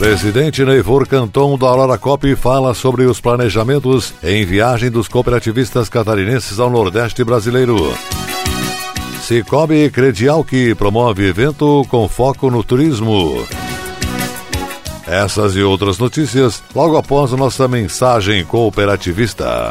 Presidente Neivor Canton da Aurora Cop fala sobre os planejamentos em viagem dos cooperativistas catarinenses ao Nordeste brasileiro. Cicobi Credial que promove evento com foco no turismo. Essas e outras notícias logo após nossa mensagem cooperativista.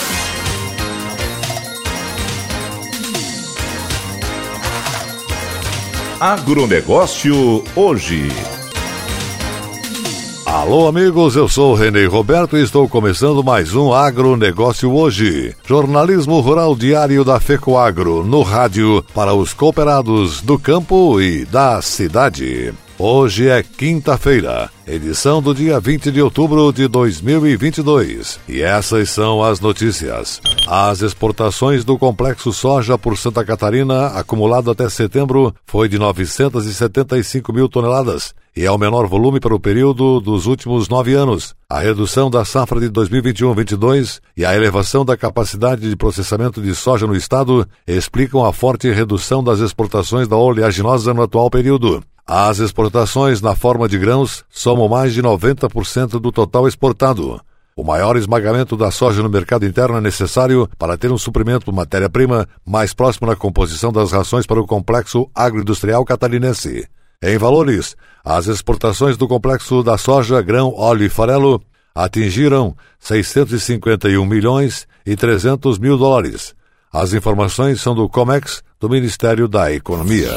Agronegócio hoje. Alô, amigos, eu sou Renê Roberto e estou começando mais um Agronegócio hoje. Jornalismo rural diário da FECOAGRO, no rádio, para os cooperados do campo e da cidade. Hoje é quinta-feira, edição do dia 20 de outubro de 2022. E essas são as notícias. As exportações do complexo soja por Santa Catarina, acumulado até setembro, foi de 975 mil toneladas e é o menor volume para o período dos últimos nove anos. A redução da safra de 2021-22 e a elevação da capacidade de processamento de soja no estado explicam a forte redução das exportações da oleaginosa no atual período. As exportações na forma de grãos somam mais de 90% do total exportado. O maior esmagamento da soja no mercado interno é necessário para ter um suprimento de matéria-prima mais próximo na composição das rações para o complexo agroindustrial catarinense. Em valores, as exportações do complexo da soja, grão, óleo e farelo atingiram 651 milhões e 300 mil dólares. As informações são do COMEX, do Ministério da Economia.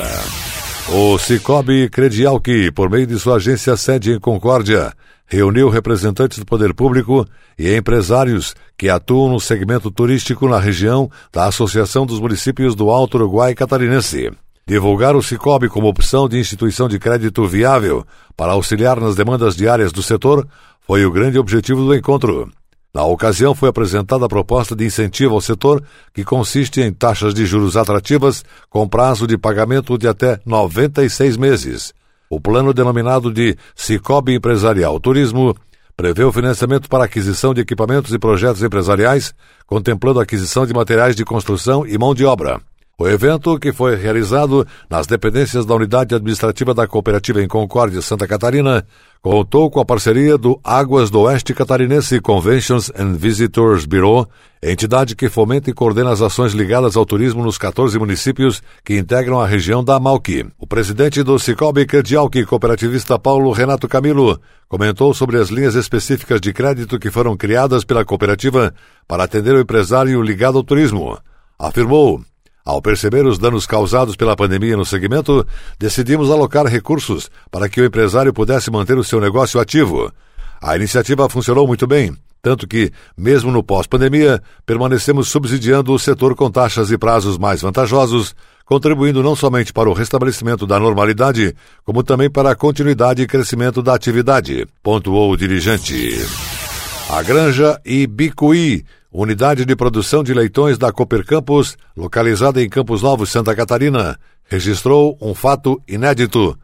O Cicobi Credial que, por meio de sua agência sede em Concórdia, reuniu representantes do poder público e empresários que atuam no segmento turístico na região da Associação dos Municípios do Alto Uruguai Catarinense. Divulgar o Cicobi como opção de instituição de crédito viável para auxiliar nas demandas diárias do setor foi o grande objetivo do encontro. Na ocasião, foi apresentada a proposta de incentivo ao setor, que consiste em taxas de juros atrativas com prazo de pagamento de até 96 meses. O plano denominado de Cicobi Empresarial Turismo prevê o financiamento para aquisição de equipamentos e projetos empresariais, contemplando a aquisição de materiais de construção e mão de obra. O evento, que foi realizado nas dependências da Unidade Administrativa da Cooperativa em Concórdia, Santa Catarina, contou com a parceria do Águas do Oeste Catarinense Conventions and Visitors Bureau, entidade que fomenta e coordena as ações ligadas ao turismo nos 14 municípios que integram a região da Malqui. O presidente do Cicobi Credialqui, cooperativista Paulo Renato Camilo, comentou sobre as linhas específicas de crédito que foram criadas pela cooperativa para atender o empresário ligado ao turismo. Afirmou ao perceber os danos causados pela pandemia no segmento, decidimos alocar recursos para que o empresário pudesse manter o seu negócio ativo. A iniciativa funcionou muito bem, tanto que, mesmo no pós-pandemia, permanecemos subsidiando o setor com taxas e prazos mais vantajosos, contribuindo não somente para o restabelecimento da normalidade, como também para a continuidade e crescimento da atividade, pontuou o dirigente. A Granja Ibicuí unidade de produção de leitões da Cooper Campus, localizada em Campos Novos, Santa Catarina, registrou um fato inédito.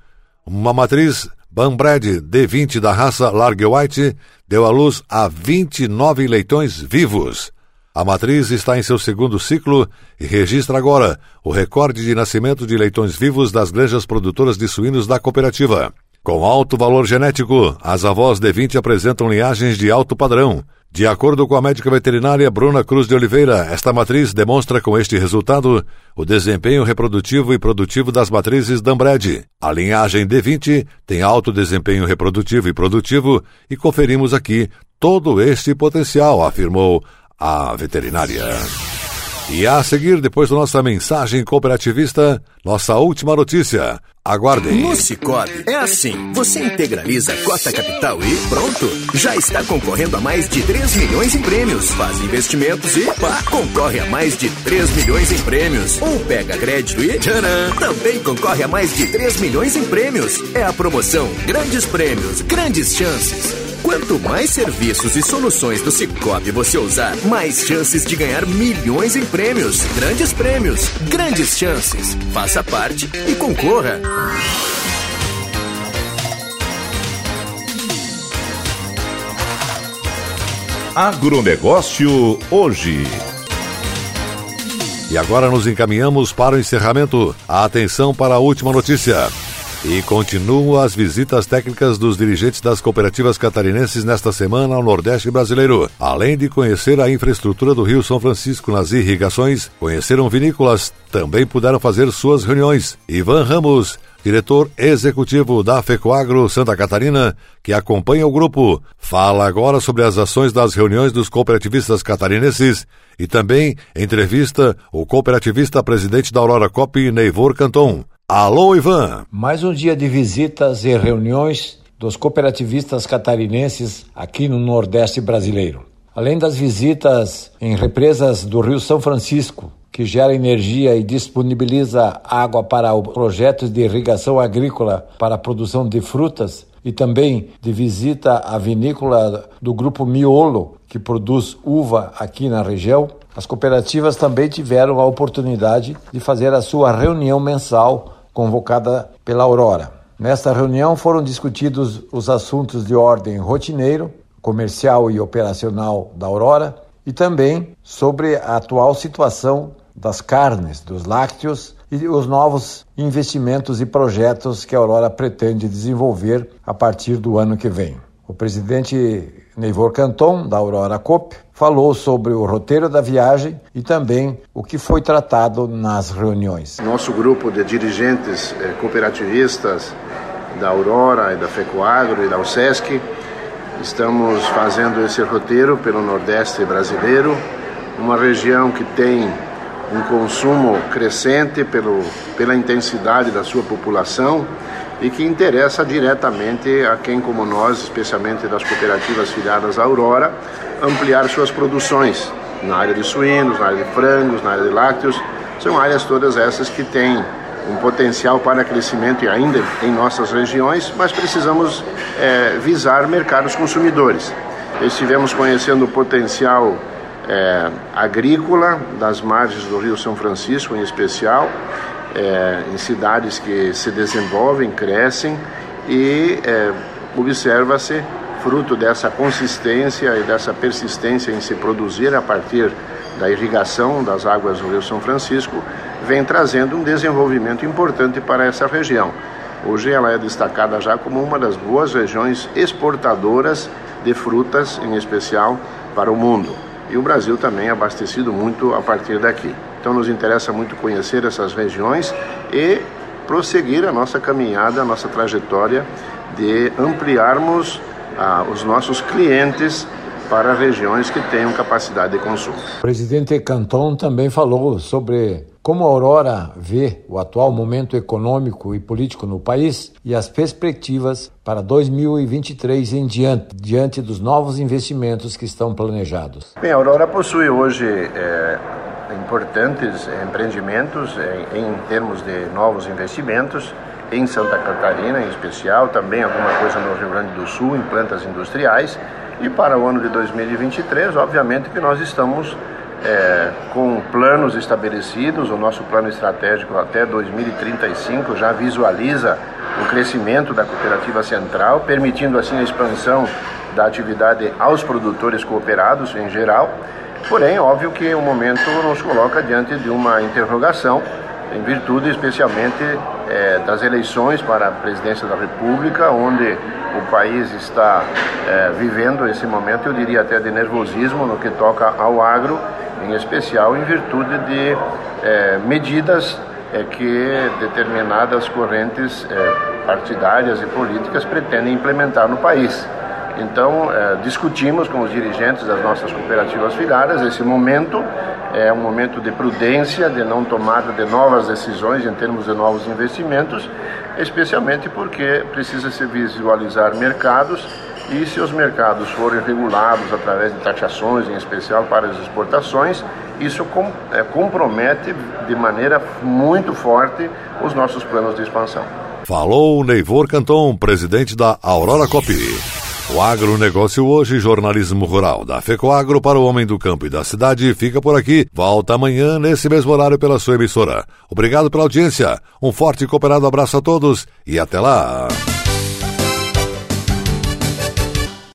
Uma matriz Banbred D20 da raça Large White deu à luz a 29 leitões vivos. A matriz está em seu segundo ciclo e registra agora o recorde de nascimento de leitões vivos das granjas produtoras de suínos da cooperativa. Com alto valor genético, as avós D20 apresentam linhagens de alto padrão. De acordo com a médica veterinária Bruna Cruz de Oliveira, esta matriz demonstra com este resultado o desempenho reprodutivo e produtivo das matrizes Dambred. A linhagem D20 tem alto desempenho reprodutivo e produtivo e conferimos aqui todo este potencial, afirmou a veterinária. E a seguir, depois da nossa mensagem cooperativista, nossa última notícia. Aguardem. No Cicobi é assim: você integraliza a cota capital e pronto. Já está concorrendo a mais de 3 milhões em prêmios. Faz investimentos e pá, concorre a mais de 3 milhões em prêmios. Ou pega crédito e tcharam, também concorre a mais de 3 milhões em prêmios. É a promoção Grandes Prêmios, Grandes Chances. Quanto mais serviços e soluções do Cicobi você usar, mais chances de ganhar milhões em prêmios. Grandes prêmios, grandes chances. Faça parte e concorra. Agronegócio hoje. E agora nos encaminhamos para o encerramento. Atenção para a última notícia. E continuam as visitas técnicas dos dirigentes das cooperativas catarinenses nesta semana ao Nordeste brasileiro. Além de conhecer a infraestrutura do Rio São Francisco nas irrigações, conheceram vinícolas, também puderam fazer suas reuniões. Ivan Ramos, diretor executivo da FECOAGRO Santa Catarina, que acompanha o grupo, fala agora sobre as ações das reuniões dos cooperativistas catarinenses e também entrevista o cooperativista presidente da Aurora Cop, Neivor Canton. Alô, Ivan! Mais um dia de visitas e reuniões dos cooperativistas catarinenses aqui no Nordeste brasileiro. Além das visitas em represas do Rio São Francisco, que gera energia e disponibiliza água para projetos de irrigação agrícola para a produção de frutas, e também de visita à vinícola do grupo Miolo, que produz uva aqui na região, as cooperativas também tiveram a oportunidade de fazer a sua reunião mensal convocada pela Aurora. Nesta reunião foram discutidos os assuntos de ordem rotineiro, comercial e operacional da Aurora e também sobre a atual situação das carnes, dos lácteos e os novos investimentos e projetos que a Aurora pretende desenvolver a partir do ano que vem. O presidente Neivor Canton, da Aurora Coop, falou sobre o roteiro da viagem e também o que foi tratado nas reuniões. Nosso grupo de dirigentes eh, cooperativistas da Aurora e da FECOAGRO e da USESC estamos fazendo esse roteiro pelo Nordeste brasileiro, uma região que tem um consumo crescente pelo, pela intensidade da sua população e que interessa diretamente a quem, como nós, especialmente das cooperativas filiadas à Aurora, ampliar suas produções na área de suínos, na área de frangos, na área de lácteos. São áreas todas essas que têm um potencial para crescimento e ainda em nossas regiões, mas precisamos é, visar mercados consumidores. Estivemos conhecendo o potencial é, agrícola das margens do Rio São Francisco, em especial, é, em cidades que se desenvolvem, crescem e é, observa-se, fruto dessa consistência e dessa persistência em se produzir a partir da irrigação das águas do Rio São Francisco, vem trazendo um desenvolvimento importante para essa região. Hoje ela é destacada já como uma das boas regiões exportadoras de frutas, em especial para o mundo. E o Brasil também é abastecido muito a partir daqui. Então nos interessa muito conhecer essas regiões e prosseguir a nossa caminhada, a nossa trajetória de ampliarmos ah, os nossos clientes para regiões que tenham capacidade de consumo. O presidente Canton também falou sobre como a Aurora vê o atual momento econômico e político no país e as perspectivas para 2023 em diante, diante dos novos investimentos que estão planejados. Bem, a Aurora possui hoje é importantes empreendimentos em, em termos de novos investimentos em Santa Catarina, em especial, também alguma coisa no Rio Grande do Sul, em plantas industriais. E para o ano de 2023, obviamente que nós estamos é, com planos estabelecidos, o nosso plano estratégico até 2035 já visualiza o crescimento da cooperativa central, permitindo assim a expansão da atividade aos produtores cooperados em geral. Porém, óbvio que o momento nos coloca diante de uma interrogação, em virtude especialmente é, das eleições para a presidência da República, onde o país está é, vivendo esse momento, eu diria até de nervosismo no que toca ao agro, em especial em virtude de é, medidas que determinadas correntes partidárias e políticas pretendem implementar no país. Então, é, discutimos com os dirigentes das nossas cooperativas filiadas esse momento, é um momento de prudência, de não tomada de novas decisões em termos de novos investimentos, especialmente porque precisa se visualizar mercados e se os mercados forem regulados através de taxações, em especial para as exportações, isso com, é, compromete de maneira muito forte os nossos planos de expansão. Falou Neivor Canton, presidente da Aurora Copi. O agronegócio hoje, jornalismo rural da FECOAGro para o homem do campo e da cidade, fica por aqui. Volta amanhã, nesse mesmo horário, pela sua emissora. Obrigado pela audiência, um forte e cooperado abraço a todos e até lá!